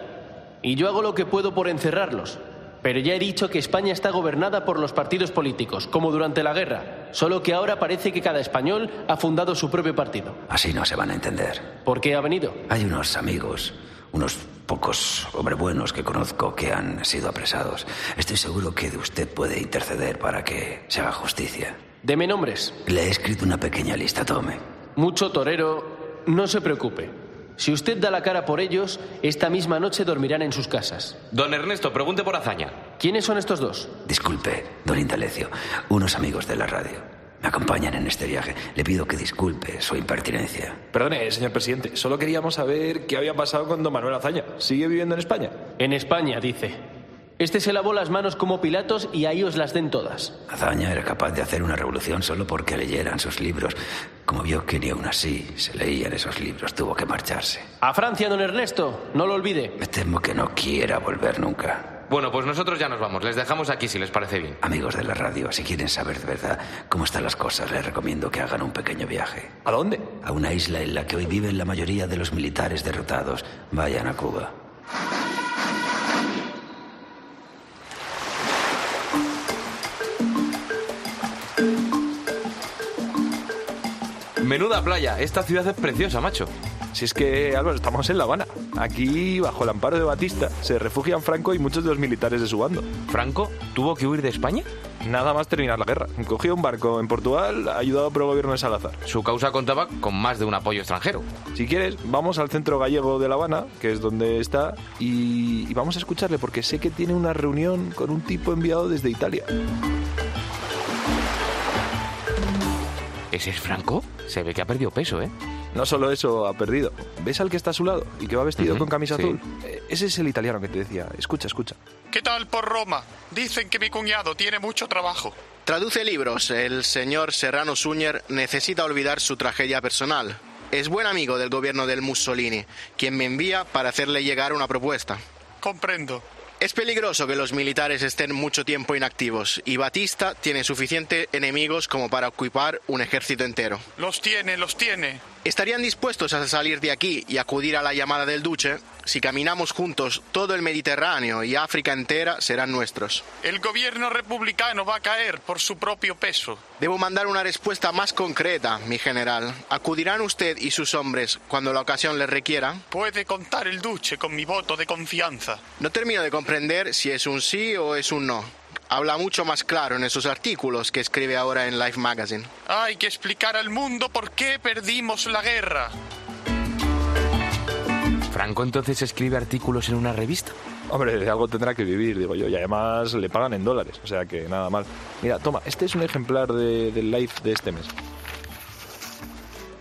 Y yo hago lo que puedo por encerrarlos. Pero ya he dicho que España está gobernada por los partidos políticos, como durante la guerra. Solo que ahora parece que cada español ha fundado su propio partido. Así no se van a entender. ¿Por qué ha venido? Hay unos amigos, unos pocos hombres buenos que conozco que han sido apresados. Estoy seguro que de usted puede interceder para que se haga justicia. Deme nombres. Le he escrito una pequeña lista, tome. Mucho torero. No se preocupe. Si usted da la cara por ellos, esta misma noche dormirán en sus casas. Don Ernesto, pregunte por hazaña. ¿Quiénes son estos dos? Disculpe, don Indalecio, unos amigos de la radio. Me acompañan en este viaje. Le pido que disculpe su impertinencia. Perdone, señor presidente. Solo queríamos saber qué había pasado con don Manuel Azaña. ¿Sigue viviendo en España? En España, dice. Este se lavó las manos como Pilatos y ahí os las den todas. Azaña era capaz de hacer una revolución solo porque leyeran sus libros. Como vio que ni aún así se leían esos libros, tuvo que marcharse. A Francia, don Ernesto. No lo olvide. Me temo que no quiera volver nunca. Bueno, pues nosotros ya nos vamos. Les dejamos aquí si les parece bien. Amigos de la radio, si quieren saber de verdad cómo están las cosas, les recomiendo que hagan un pequeño viaje. ¿A dónde? A una isla en la que hoy viven la mayoría de los militares derrotados. Vayan a Cuba. Menuda playa. Esta ciudad es preciosa, macho. Si es que, Álvaro, estamos en La Habana. Aquí, bajo el amparo de Batista, se refugian Franco y muchos de los militares de su bando. ¿Franco tuvo que huir de España? Nada más terminar la guerra. Cogió un barco en Portugal, ayudado por el gobierno de Salazar. Su causa contaba con más de un apoyo extranjero. Si quieres, vamos al centro gallego de La Habana, que es donde está, y, y vamos a escucharle porque sé que tiene una reunión con un tipo enviado desde Italia. ¿Ese es Franco? Se ve que ha perdido peso, ¿eh? No solo eso ha perdido. ¿Ves al que está a su lado y que va vestido con camisa sí. azul? Eh, Ese es el italiano que te decía. Escucha, escucha. ¿Qué tal por Roma? Dicen que mi cuñado tiene mucho trabajo. Traduce libros. El señor Serrano Suñer necesita olvidar su tragedia personal. Es buen amigo del gobierno del Mussolini, quien me envía para hacerle llegar una propuesta. Comprendo. Es peligroso que los militares estén mucho tiempo inactivos y Batista tiene suficientes enemigos como para ocupar un ejército entero. Los tiene, los tiene. ¿Estarían dispuestos a salir de aquí y acudir a la llamada del Duce? Si caminamos juntos, todo el Mediterráneo y África entera serán nuestros. El gobierno republicano va a caer por su propio peso. Debo mandar una respuesta más concreta, mi general. ¿Acudirán usted y sus hombres cuando la ocasión les requiera? Puede contar el duce con mi voto de confianza. No termino de comprender si es un sí o es un no. Habla mucho más claro en esos artículos que escribe ahora en Life Magazine. Hay que explicar al mundo por qué perdimos la guerra. ¿Franco entonces escribe artículos en una revista? Hombre, de algo tendrá que vivir, digo yo. Y además le pagan en dólares, o sea que nada mal. Mira, toma, este es un ejemplar de- del live de este mes.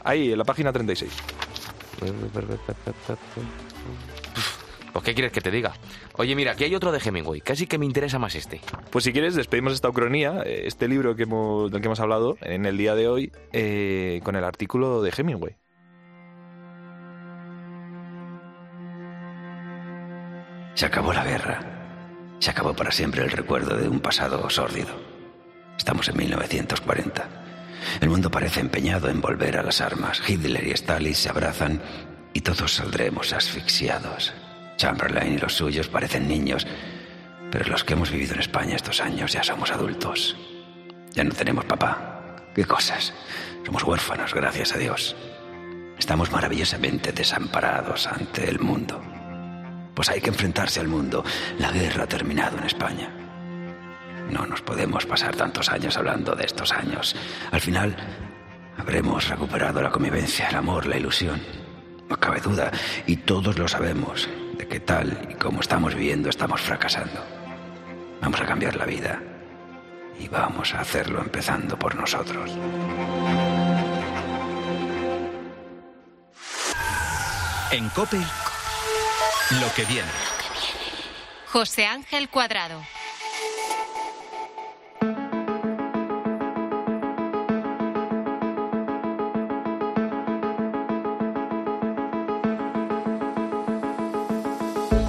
Ahí, en la página 36. Pues, ¿qué quieres que te diga? Oye, mira, aquí hay otro de Hemingway. Casi que me interesa más este. Pues si quieres, despedimos esta ucronía, eh, este libro que hemos, del que hemos hablado en el día de hoy, eh, con el artículo de Hemingway. Se acabó la guerra. Se acabó para siempre el recuerdo de un pasado sórdido. Estamos en 1940. El mundo parece empeñado en volver a las armas. Hitler y Stalin se abrazan y todos saldremos asfixiados. Chamberlain y los suyos parecen niños, pero los que hemos vivido en España estos años ya somos adultos. Ya no tenemos papá. ¿Qué cosas? Somos huérfanos, gracias a Dios. Estamos maravillosamente desamparados ante el mundo. Pues hay que enfrentarse al mundo. La guerra ha terminado en España. No nos podemos pasar tantos años hablando de estos años. Al final, habremos recuperado la convivencia, el amor, la ilusión. No cabe duda, y todos lo sabemos, de que tal y como estamos viviendo estamos fracasando. Vamos a cambiar la vida. Y vamos a hacerlo empezando por nosotros. En Cope, lo que viene. José Ángel Cuadrado.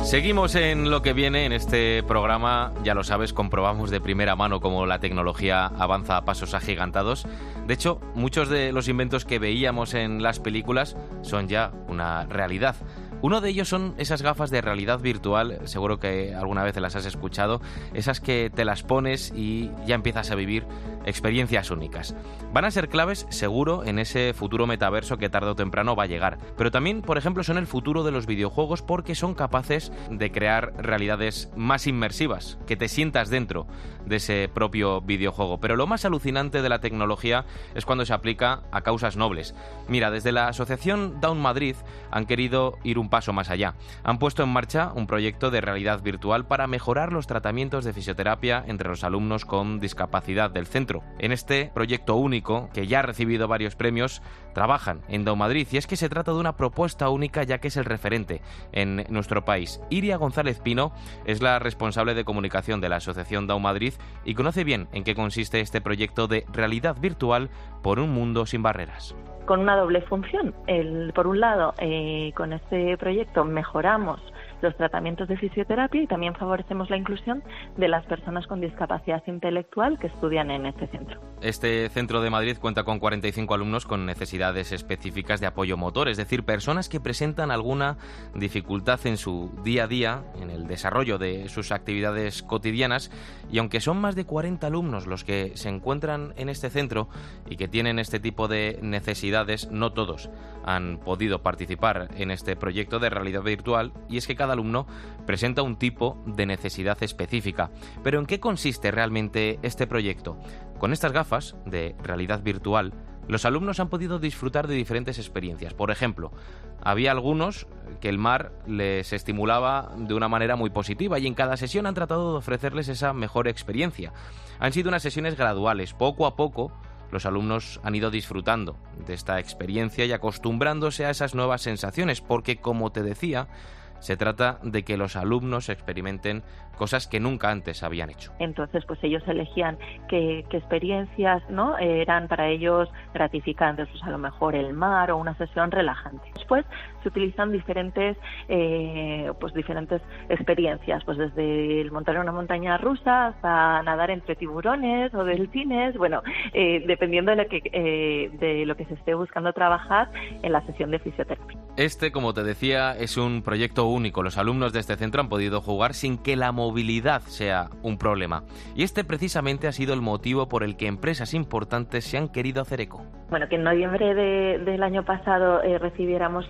Seguimos en lo que viene en este programa, ya lo sabes, comprobamos de primera mano cómo la tecnología avanza a pasos agigantados. De hecho, muchos de los inventos que veíamos en las películas son ya una realidad. Uno de ellos son esas gafas de realidad virtual, seguro que alguna vez las has escuchado, esas que te las pones y ya empiezas a vivir experiencias únicas. Van a ser claves, seguro, en ese futuro metaverso que tarde o temprano va a llegar. Pero también, por ejemplo, son el futuro de los videojuegos porque son capaces de crear realidades más inmersivas, que te sientas dentro de ese propio videojuego. Pero lo más alucinante de la tecnología es cuando se aplica a causas nobles. Mira, desde la asociación Down Madrid han querido ir un paso más allá. Han puesto en marcha un proyecto de realidad virtual para mejorar los tratamientos de fisioterapia entre los alumnos con discapacidad del centro. En este proyecto único, que ya ha recibido varios premios, trabajan en Down Madrid y es que se trata de una propuesta única ya que es el referente en nuestro país. Iria González Pino es la responsable de comunicación de la asociación Down Madrid y conoce bien en qué consiste este proyecto de realidad virtual por un mundo sin barreras con una doble función. El, por un lado, eh, con este proyecto mejoramos los tratamientos de fisioterapia y también favorecemos la inclusión de las personas con discapacidad intelectual que estudian en este centro. Este centro de Madrid cuenta con 45 alumnos con necesidades específicas de apoyo motor, es decir, personas que presentan alguna dificultad en su día a día, en el desarrollo de sus actividades cotidianas, y aunque son más de 40 alumnos los que se encuentran en este centro y que tienen este tipo de necesidades, no todos han podido participar en este proyecto de realidad virtual, y es que cada alumno presenta un tipo de necesidad específica. Pero ¿en qué consiste realmente este proyecto? Con estas gafas de realidad virtual, los alumnos han podido disfrutar de diferentes experiencias. Por ejemplo, había algunos que el mar les estimulaba de una manera muy positiva y en cada sesión han tratado de ofrecerles esa mejor experiencia. Han sido unas sesiones graduales, poco a poco los alumnos han ido disfrutando de esta experiencia y acostumbrándose a esas nuevas sensaciones, porque como te decía, se trata de que los alumnos experimenten cosas que nunca antes habían hecho. Entonces, pues ellos elegían qué, experiencias no eran para ellos gratificantes, pues a lo mejor el mar o una sesión relajante. Después se utilizan diferentes, eh, pues diferentes experiencias, pues desde el montar una montaña rusa hasta nadar entre tiburones o delfines, bueno, eh, dependiendo de lo que eh, de lo que se esté buscando trabajar en la sesión de fisioterapia. Este, como te decía, es un proyecto único. Los alumnos de este centro han podido jugar sin que la movilidad sea un problema. Y este precisamente ha sido el motivo por el que empresas importantes se han querido hacer eco. Bueno, que en noviembre del año pasado eh, recibiéramos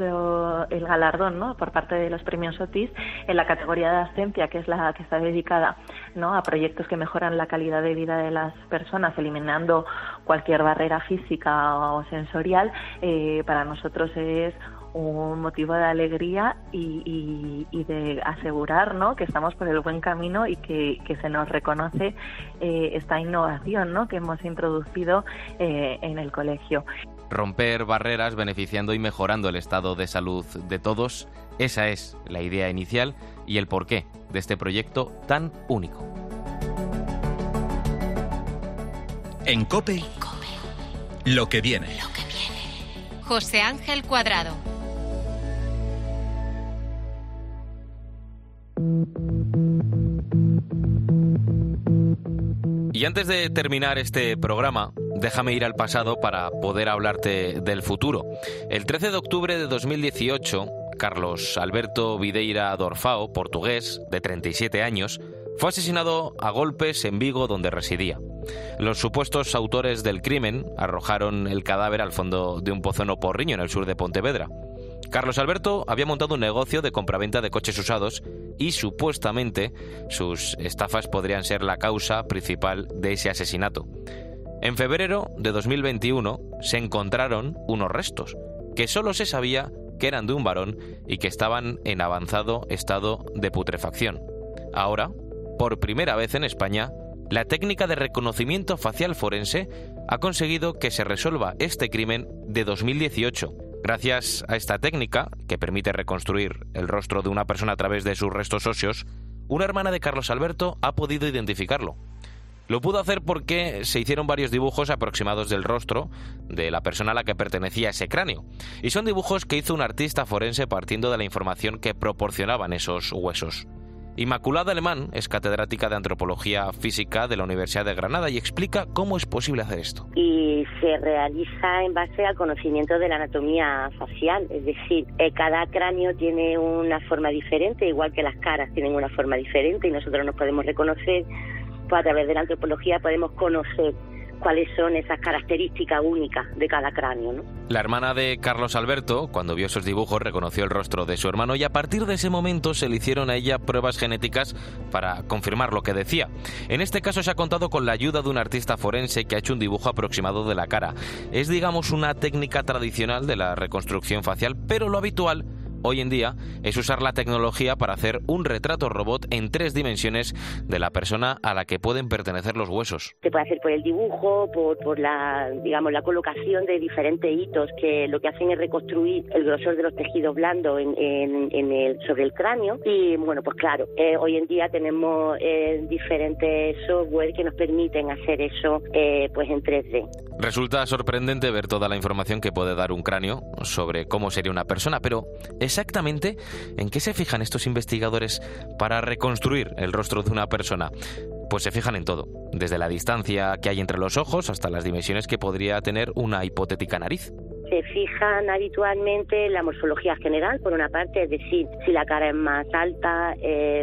el galardón ¿no? por parte de los premios OTIS en la categoría de ascencia, que es la que está dedicada ¿no? a proyectos que mejoran la calidad de vida de las personas, eliminando cualquier barrera física o sensorial, eh, para nosotros es un motivo de alegría y, de asegurar ¿no? que estamos por el buen camino y que, se nos reconoce eh, esta innovación ¿no? que hemos introducido eh, en el colegio. Romper barreras beneficiando y mejorando el estado de salud de todos, esa es la idea inicial y el porqué de este proyecto tan único. En COPE, Lo que viene. José Ángel Cuadrado. Y antes de terminar este programa, déjame ir al pasado para poder hablarte del futuro. El 13 de octubre de 2018, Carlos Alberto Videira Dorfao, portugués, de 37 años, fue asesinado a golpes en Vigo donde residía. Los supuestos autores del crimen arrojaron el cadáver al fondo de un pozo en Oporriño, en el sur de Pontevedra. Carlos Alberto había montado un negocio de compraventa de coches usados y supuestamente sus estafas podrían ser la causa principal de ese asesinato. En febrero de 2021 se encontraron unos restos que solo se sabía que eran de un varón y que estaban en avanzado estado de putrefacción. Ahora, por primera vez en España, la técnica de reconocimiento facial forense ha conseguido que se resuelva este crimen de 2018 Gracias a esta técnica, que permite reconstruir el rostro de una persona a través de sus restos óseos, una hermana de Carlos Alberto ha podido identificarlo. Lo pudo hacer porque se hicieron varios dibujos aproximados del rostro de la persona a la que pertenecía ese cráneo. Y son dibujos que hizo un artista forense partiendo de la información que proporcionaban esos huesos. Inmaculada Alemán es catedrática de Antropología Física de la Universidad de Granada y explica cómo es posible hacer esto. Y se realiza en base al conocimiento de la anatomía facial, es decir, eh, cada cráneo tiene una forma diferente, igual que las caras tienen una forma diferente y nosotros nos podemos reconocer, pues a través de la antropología podemos conocer cuáles son esas características únicas de cada cráneo. ¿no? La hermana de Carlos Alberto, cuando vio esos dibujos, reconoció el rostro de su hermano y a partir de ese momento se le hicieron a ella pruebas genéticas para confirmar lo que decía. En este caso se ha contado con la ayuda de un artista forense que ha hecho un dibujo aproximado de la cara. Es digamos una técnica tradicional de la reconstrucción facial, pero lo habitual hoy en día es usar la tecnología para hacer un retrato robot en tres dimensiones de la persona a la que pueden pertenecer los huesos. Se puede hacer por el dibujo, por, la, digamos, la colocación de diferentes hitos que lo que hacen es reconstruir el grosor de los tejidos blandos en, el, sobre el cráneo. Y bueno, pues claro, eh, hoy en día tenemos eh, diferentes software que nos permiten hacer eso eh, pues en 3D. Resulta sorprendente ver toda la información que puede dar un cráneo sobre cómo sería una persona, pero exactamente en qué se fijan estos investigadores para reconstruir el rostro de una persona. Pues se fijan en todo, desde la distancia que hay entre los ojos hasta las dimensiones que podría tener una hipotética nariz se fijan habitualmente en la morfología general, por una parte, es decir, si la cara es más alta,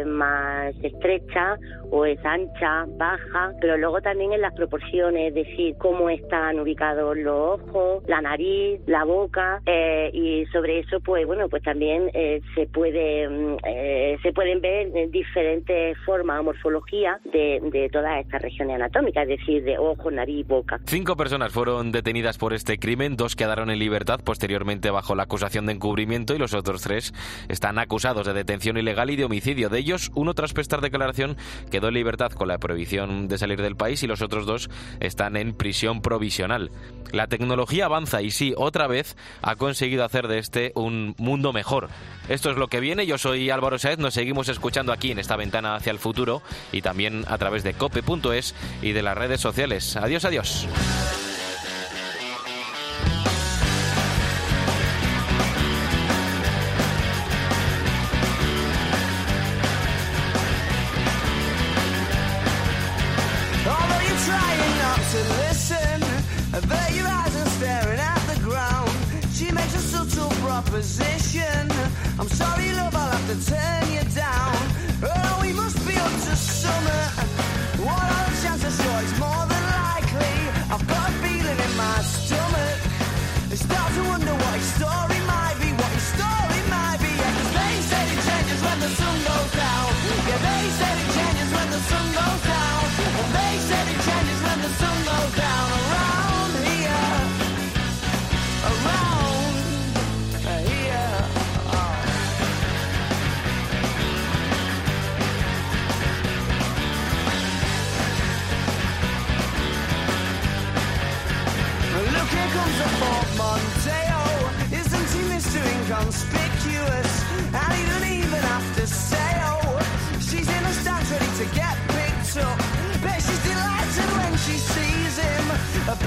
más estrecha o es ancha, baja, pero luego también en las proporciones, es decir, cómo están ubicados los ojos, la nariz, la boca, eh, y sobre eso, pues bueno, pues también eh, se puede mm, eh, se pueden ver diferentes formas o morfología de, de todas estas regiones anatómicas, es decir, de ojo, nariz, boca. Cinco personas fueron detenidas por este crimen, dos quedaron en libertad posteriormente bajo la acusación de encubrimiento y los otros tres están acusados de detención ilegal y de homicidio. De ellos, uno tras prestar declaración quedó en libertad con la prohibición de salir del país y los otros dos están en prisión provisional. La tecnología avanza y sí, otra vez ha conseguido hacer de este un mundo mejor. Esto es lo que viene. Yo soy Álvaro Saez. Nos seguimos escuchando aquí en esta ventana hacia el futuro y también a través de cope.es y de las redes sociales. Adiós, adiós. Proposition. I'm sorry, love, I'll have to turn you down. Oh, we must be up to summer. What are the chances? Sure, it's more than likely. I've got a feeling in my stomach. I start to wonder what his story might be, what his story might be. Yeah, cause they said it changes when the sun goes down. Yeah, they said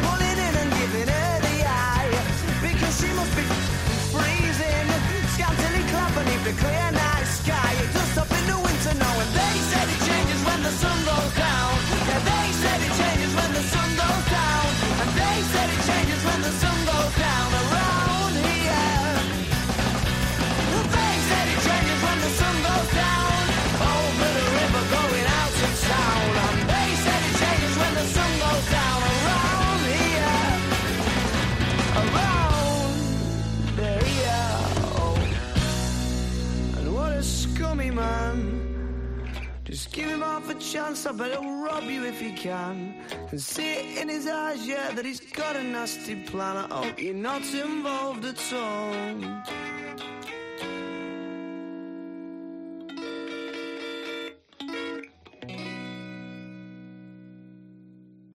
pulling in and giving her the eye. Because she must be freezing, scantily clad beneath the clear night sky. Chance, I bet he'll rob you if he can. And see it in his eyes, yeah, that he's got a nasty plan. I hope you're not involved at all.